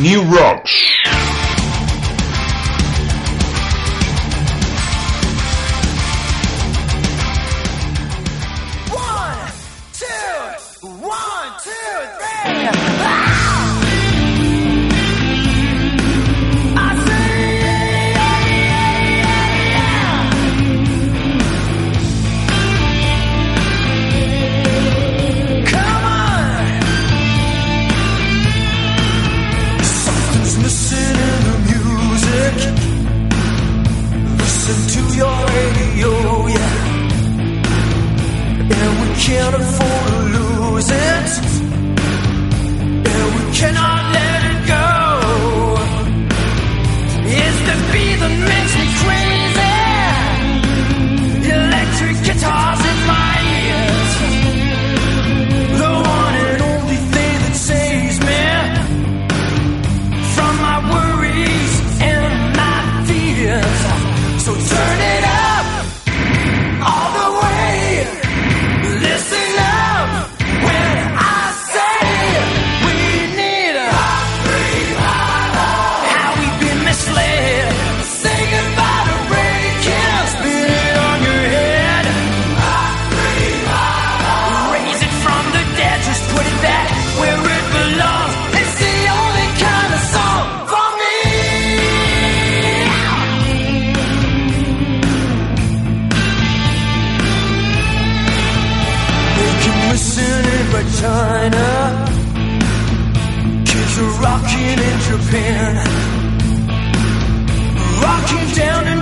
New Rocks. Rocking down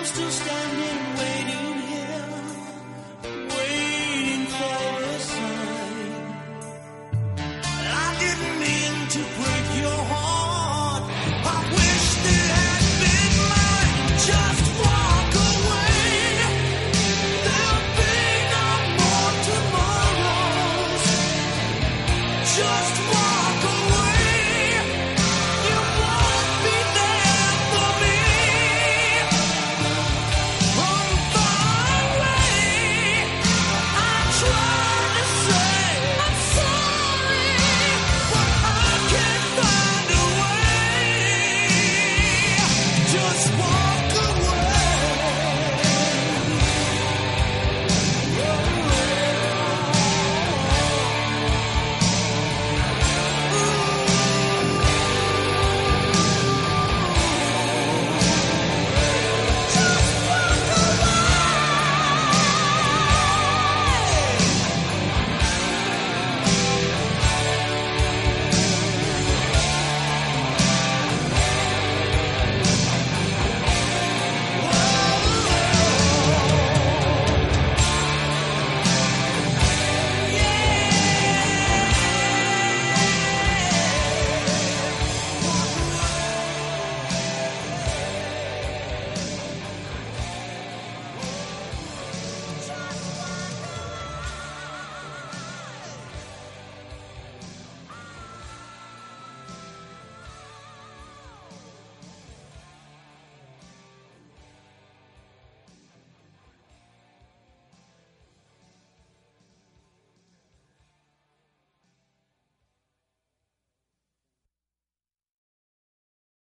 I'm still standing, waiting